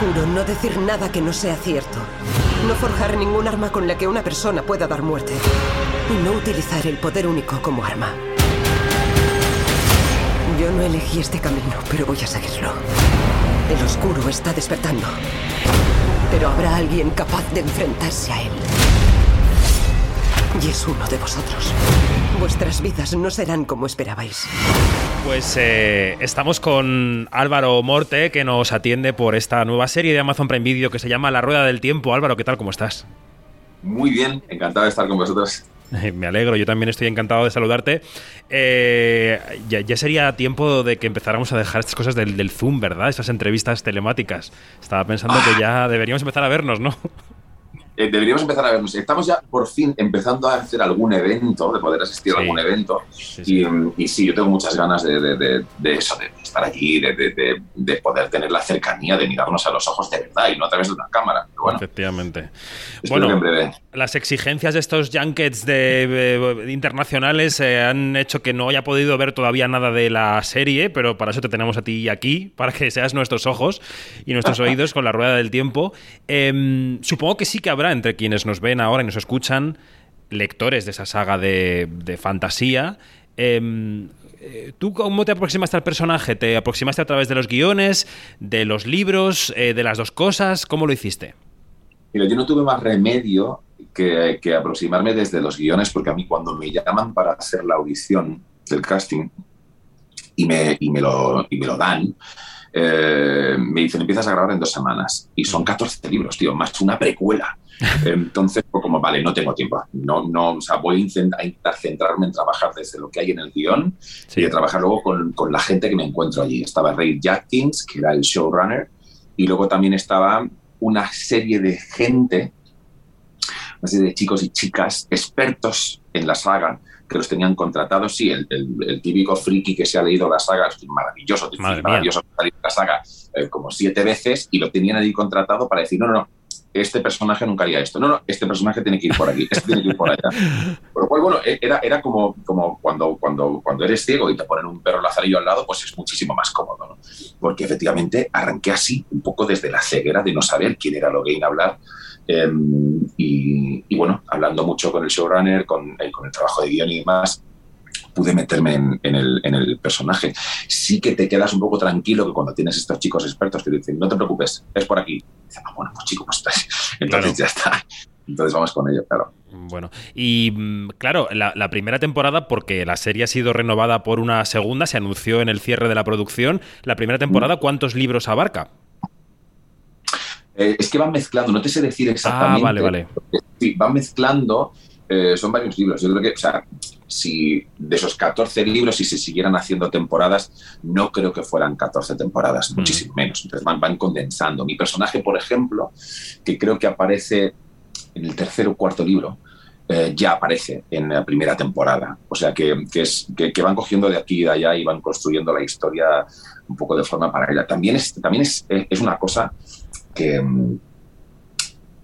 No decir nada que no sea cierto. No forjar ningún arma con la que una persona pueda dar muerte. Y no utilizar el poder único como arma. Yo no elegí este camino, pero voy a seguirlo. El oscuro está despertando. Pero habrá alguien capaz de enfrentarse a él. Y es uno de vosotros. Vuestras vidas no serán como esperabais. Pues eh, estamos con Álvaro Morte, que nos atiende por esta nueva serie de Amazon Prime Video que se llama La Rueda del Tiempo. Álvaro, ¿qué tal? ¿Cómo estás? Muy bien, encantado de estar con vosotros. Me alegro, yo también estoy encantado de saludarte. Eh, ya, sería tiempo de que empezáramos a dejar estas cosas del, Zoom, ¿verdad? Esas entrevistas telemáticas. Estaba pensando que ah. ya deberíamos empezar a vernos, ¿no? Eh, deberíamos empezar a vernos. Estamos ya por fin empezando a hacer algún evento, de poder asistir a algún evento. Y, sí, yo tengo muchas ganas de, eso, de estar allí, de, poder tener la cercanía, de mirarnos a los ojos de verdad y no a través de una cámara. Efectivamente. Bueno, las exigencias de estos junkets de, internacionales eh, han hecho que no haya podido ver todavía nada de la serie, pero para eso te tenemos a ti aquí, para que seas nuestros ojos y nuestros oídos con la rueda del tiempo. Em, supongo que sí que habrá entre quienes nos ven ahora y nos escuchan lectores de esa saga de, fantasía. Em, eh, ¿Tú cómo te aproximaste al personaje? ¿Te aproximaste a través de los guiones, de los libros, eh, de las dos cosas? ¿Cómo lo hiciste? Mira, yo no tuve más remedio que, que, aproximarme desde los guiones, porque a mí cuando me llaman para hacer la audición del casting y me, y me, lo, y me lo dan, eh, me dicen, empiezas a grabar en dos semanas. Y son 14 libros, tío, más una precuela. Entonces, pues como, vale, no tengo tiempo. No, no, o sea, voy a intentar, centrarme en trabajar desde lo que hay en el guion y a trabajar luego con, con, la gente que me encuentro allí. Estaba Ray Jackins, que era el showrunner, y luego también estaba una serie de gente, una serie de chicos y chicas expertos en la saga, que los tenían contratados, sí, el, el, típico friki que se ha leído la saga, es maravilloso, maravilloso la saga eh, como siete veces y lo tenían ahí contratado para decir, no, no, no, este personaje nunca haría esto, no, no, este personaje tiene que ir por aquí, este tiene que ir por allá. Por lo cual, bueno, e, era, era como, como cuando, cuando, cuando eres ciego y te ponen un perro lazarillo al lado, pues es muchísimo más cómodo, ¿no? Porque efectivamente arranqué así, un poco desde la ceguera de no saber quién era Logain hablar, Em, y, bueno, hablando mucho con el showrunner, con, eh, con el trabajo de guion y demás, pude meterme en, el, en, el, personaje. Sí que te quedas un poco tranquilo que cuando tienes estos chicos expertos que dicen, no te preocupes, es por aquí. Dicen, ah, bueno, pues chico, pues entonces ya está. Entonces vamos con ello, claro. Bueno, y mm, claro, la, la, primera temporada, porque la serie ha sido renovada por una segunda, se anunció en el cierre de la producción. La primera temporada, ¿cuántos libros abarca? Eh, es que van mezclando, no te sé decir exactamente. Ah, vale, vale. Sí, van mezclando, eh, son varios libros. Yo creo que, o sea, si de esos 14 libros, si se siguieran haciendo temporadas, no creo que fueran 14 temporadas, mm. muchísimo menos. Entonces van, van condensando. Mi personaje, por ejemplo, que creo que aparece en el tercer o cuarto libro, eh, ya aparece en la primera temporada. O sea, que, que es, que, van cogiendo de aquí y de allá y van construyendo la historia un poco de forma paralela. También es, también es, es una cosa que,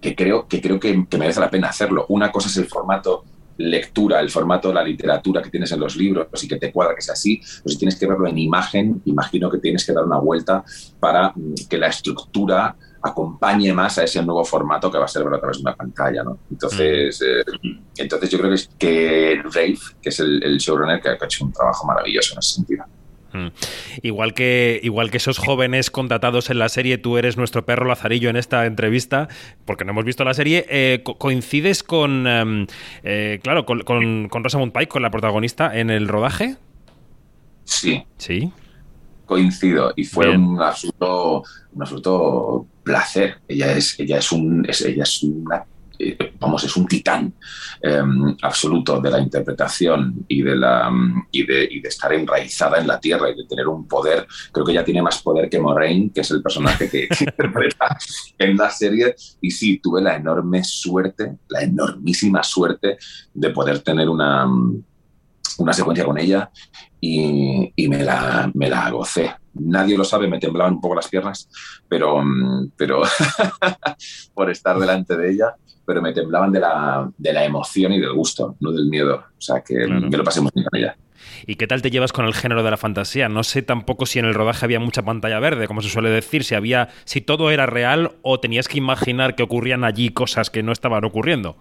que creo, que, creo que, merece la pena hacerlo. Una cosa es el formato lectura, el formato de la literatura que tienes en los libros y que te cuadra que sea así, pues si tienes que verlo en imagen, imagino que tienes que dar una vuelta para mm, que la estructura acompañe más a ese nuevo formato que va a ser verlo a través de una pantalla, ¿no? Entonces, mm. eh, entonces yo creo que, es que Rave, que es el, el showrunner, que ha hecho un trabajo maravilloso en ese sentido. Mm. Igual que, igual que esos jóvenes contratados en la serie, tú eres nuestro perro Lazarillo en esta entrevista, porque no hemos visto la serie. Eh, ¿Coincides con, em, eh, claro, con, con, Rosamund Pike, con la protagonista, en el rodaje? Sí. Sí. Coincido y fue un absoluto, un absoluto placer. Ella es, ella es, un, ella es una vamos, es un titán em, absoluto de la interpretación y de, la, de, y, de, estar enraizada en la tierra y de tener un poder. Creo que ella tiene más poder que Moraine, que es el personaje que, interpreta en la serie. Y sí, tuve la enorme suerte, la enormísima suerte de poder tener una, una secuencia con ella y, y me, la, me la gocé nadie lo sabe, me temblaban un poco las piernas, pero, pero por estar delante de ella pero me temblaban de la, de la emoción y del gusto, no del miedo. O sea, que me lo pasé muy bien con ella. ¿Y qué tal te llevas con el género de la fantasía? No sé tampoco si en el rodaje había mucha pantalla verde, como se suele decir, si había, si todo era real o tenías que imaginar que ocurrían allí cosas que no estaban ocurriendo.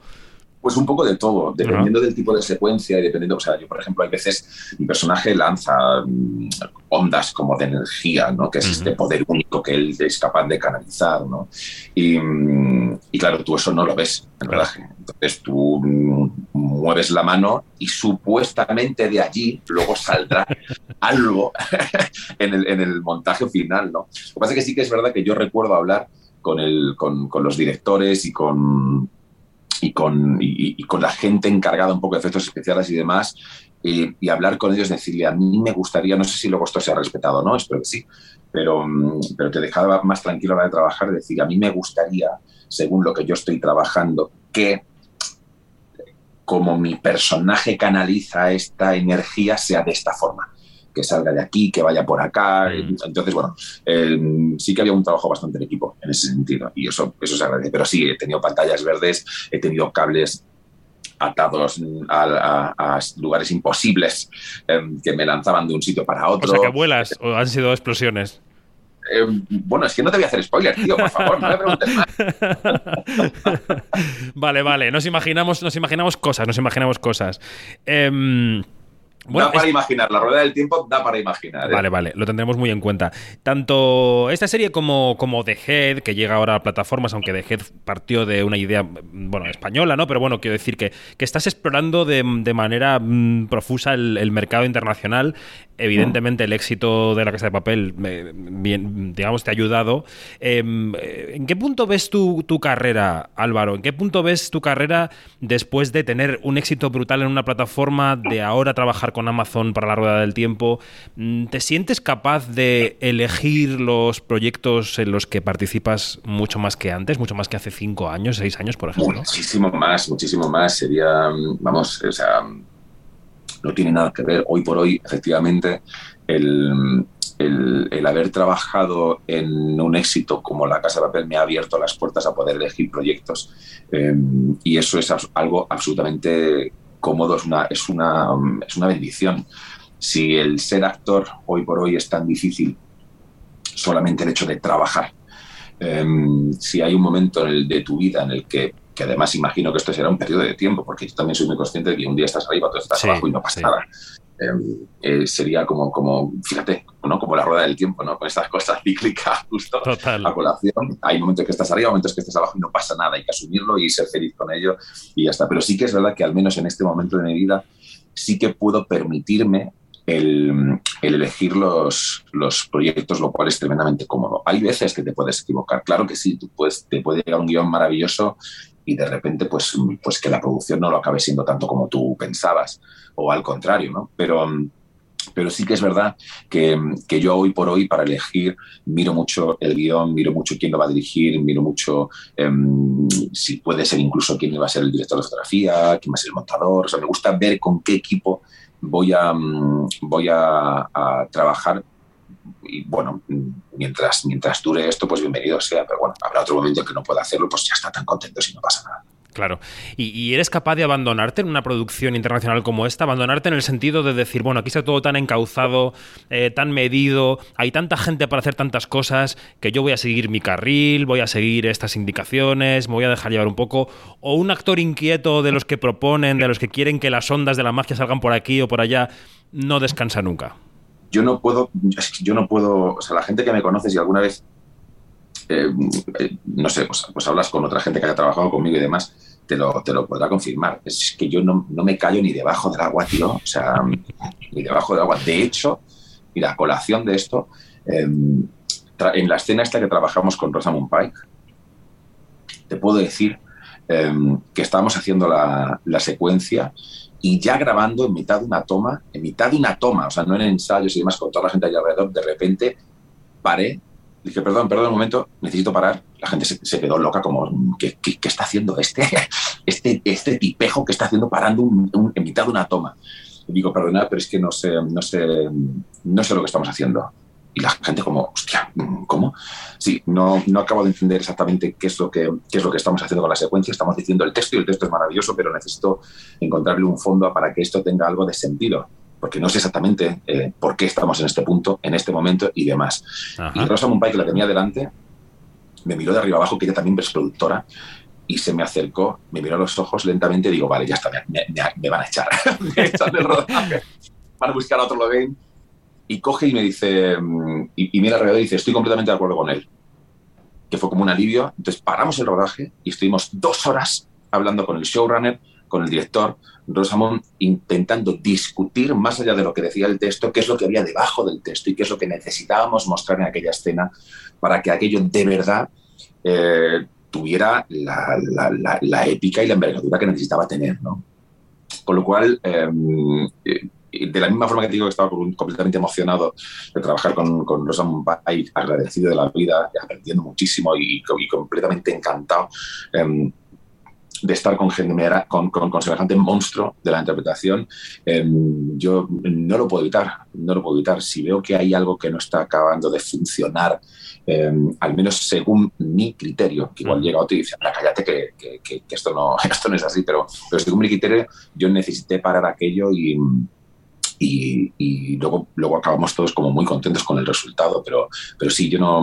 Pues un poco de todo, dependiendo del tipo de secuencia y dependiendo, o sea, yo por ejemplo hay veces mi personaje lanza mm, ondas como de energía, ¿no? Que es este poder único que él es capaz de canalizar, ¿no? Y, mm, claro, tú eso no lo ves en verdad. Entonces tú mm, mueves la mano y supuestamente de allí luego saldrá algo en, el, en, el, montaje final, ¿no? Lo que pasa es que sí que es verdad que yo recuerdo hablar con, el, con, con los directores y con y con, y, con la gente encargada un poco de efectos especiales y demás, y, hablar con ellos, decirle, a mí me gustaría, no sé si luego esto se ha respetado o no, espero que sí, pero, mm, pero te dejaba más tranquilo a la hora de trabajar, decir, a mí me gustaría, según lo que yo estoy trabajando, que como mi personaje canaliza esta energía sea de esta forma que salga de aquí, que vaya por acá. Mm. Entonces, bueno, sí que había un trabajo bastante en equipo en ese sentido y eso, eso se agradece. Pero sí, he tenido pantallas verdes, he tenido cables atados a, lugares imposibles em, que me lanzaban de un sitio para otro. O sea, que vuelas o han sido explosiones. Em, bueno, es que no te voy a hacer spoiler, tío, por favor, no me preguntes más. vale, vale, nos imaginamos, nos imaginamos cosas, nos imaginamos cosas. Eh, da para imaginar, la rueda del tiempo da para imaginar. ¿eh? Vale, vale, lo tendremos muy en cuenta. Tanto esta serie como, como The Head, que llega ahora a plataformas, aunque The Head partió de una idea, bueno, española, ¿no? Pero bueno, quiero decir que, que estás explorando de, manera mm, profusa el, mercado internacional. Evidentemente, el éxito de La Casa de Papel, bien, digamos, te ha ayudado. Em, ¿En qué punto ves tu, tu carrera, Álvaro? ¿En qué punto ves tu carrera después de tener un éxito brutal en una plataforma, de ahora trabajar con Amazon para la rueda del tiempo, mm, ¿te sientes capaz de elegir los proyectos en los que participas mucho más que antes, mucho más que hace cinco años, seis años, por ejemplo? Muchísimo más, muchísimo más. Sería, mm, vamos, o sea, no tiene nada que ver. Hoy por hoy, efectivamente, el, el, haber trabajado en un éxito como La Casa de Papel me ha abierto las puertas a poder elegir proyectos. Em, y eso es algo absolutamente cómodo, es una, es una, es una bendición. Si el ser actor hoy por hoy es tan difícil, solamente el hecho de trabajar. Em, si hay un momento en el, de tu vida en el que, que además imagino que esto será un periodo de tiempo, porque yo también soy muy consciente de que un día estás arriba, otro estás abajo y no pasa nada. Em, eh, sería como, como, fíjate, ¿no? Rueda del tiempo, ¿no? con estas cosas cíclicas justo a colación. Hay momentos que estás arriba, momentos que estás abajo y no pasa nada, hay que asumirlo y ser feliz con ello y ya está. Pero sí que es verdad que al menos en este momento de mi vida sí que puedo permitirme el, elegir los, los, proyectos, lo cual es tremendamente cómodo. Hay veces que te puedes equivocar, claro que sí, tú puedes, te puede llegar un guion maravilloso y de repente pues, pues que la producción no lo acabe siendo tanto como tú pensabas o al contrario, ¿no? Pero, pero sí que es verdad que, que, yo hoy por hoy para elegir miro mucho el guion, miro mucho quién lo va a dirigir, miro mucho em, si puede ser incluso quién va a ser el director de fotografía, quién va a ser el montador, o sea, me gusta ver con qué equipo voy a, voy a, trabajar. Y bueno, mientras, mientras dure esto, pues bienvenido sea, pero bueno, habrá otro momento que no pueda hacerlo, pues ya está tan contento si no pasa nada. Claro. ¿Y, eres capaz de abandonarte en una producción internacional como esta? Abandonarte en el sentido de decir, bueno, aquí está todo tan encauzado, eh, tan medido, hay tanta gente para hacer tantas cosas que yo voy a seguir mi carril, voy a seguir estas indicaciones, me voy a dejar llevar un poco. O un actor inquieto de los que proponen, de los que quieren que las ondas de la magia salgan por aquí o por allá, no descansa nunca yo no puedo, yo no puedo, o sea, la gente que me conoce, si alguna vez, eh, eh, no sé, pues, pues, hablas con otra gente que haya trabajado conmigo y demás, te lo, te lo podrá confirmar. Es que yo no, no me callo ni debajo del agua, tío, o sea, ni debajo del agua. De hecho, mira, a colación de esto, em, en la escena esta que trabajamos con Rosamund Pike, te puedo decir em, que estábamos haciendo la, la secuencia y ya grabando en mitad de una toma, en mitad de una toma, o sea, no en ensayos y demás, con toda la gente allá alrededor, de repente paré, dije, perdón, perdón un momento, necesito parar. La gente se, quedó loca, como, ¿qué, qué, está haciendo este, este, este tipejo que está haciendo parando en mitad de una toma? Y digo, perdona, pero es que no sé, no sé, no sé lo que estamos haciendo y la gente como, hostia, ¿cómo? Sí, no, no acabo de entender exactamente qué es, lo que, qué es lo que estamos haciendo con la secuencia. Estamos diciendo el texto y el texto es maravilloso, pero necesito encontrarle un fondo para que esto tenga algo de sentido. Porque no sé exactamente eh, por qué estamos en este punto, en este momento y demás. Y Rosa Mumbai, que la tenía delante, me miró de arriba abajo, que ella también es productora, y se me acercó, me miró a los ojos lentamente y digo, vale, ya está, me, van a echar, me echan del rodaje, van a buscar a otro Levine. Y coge y me dice, mm, y, y mira alrededor y dice, estoy completamente de acuerdo con él. Que fue como un alivio. Entonces paramos el rodaje y estuvimos dos horas hablando con el showrunner, con el director, Rosamond, intentando discutir más allá de lo que decía el texto, qué es lo que había debajo del texto y qué es lo que necesitábamos mostrar en aquella escena para que aquello de verdad eh, tuviera la, épica y la envergadura que necesitaba tener. ¿no? Con lo cual, eh, de la misma forma que te digo que estaba completamente emocionado de trabajar con, con agradecido de la vida, aprendiendo muchísimo y, completamente encantado. Em, de estar con, con, con, con, semejante monstruo de la interpretación, em, yo no lo puedo evitar, no lo puedo evitar. Si veo que hay algo que no está acabando de funcionar, em, al menos según mi criterio, que igual mm. llega otro y dice, cállate que, que, esto, no, esto no es así, pero, pero según mi criterio, yo necesité parar aquello y, y, luego, luego acabamos todos como muy contentos con el resultado, pero, pero sí, yo no,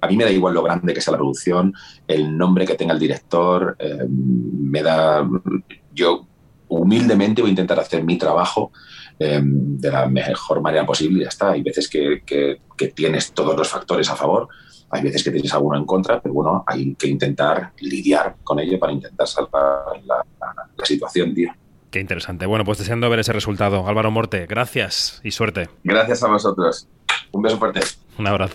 a mí me da igual lo grande que sea la producción, el nombre que tenga el director, eh, me da, yo humildemente voy a intentar hacer mi trabajo eh, de la mejor manera posible y ya está. Hay veces que, tienes todos los factores a favor, hay veces que tienes alguno en contra, pero bueno, hay que intentar lidiar con ello para intentar salvar la situación, tío. Qué interesante. Bueno, pues deseando ver ese resultado. Álvaro Morte, gracias y suerte. Gracias a vosotros. Un beso fuerte. Un abrazo.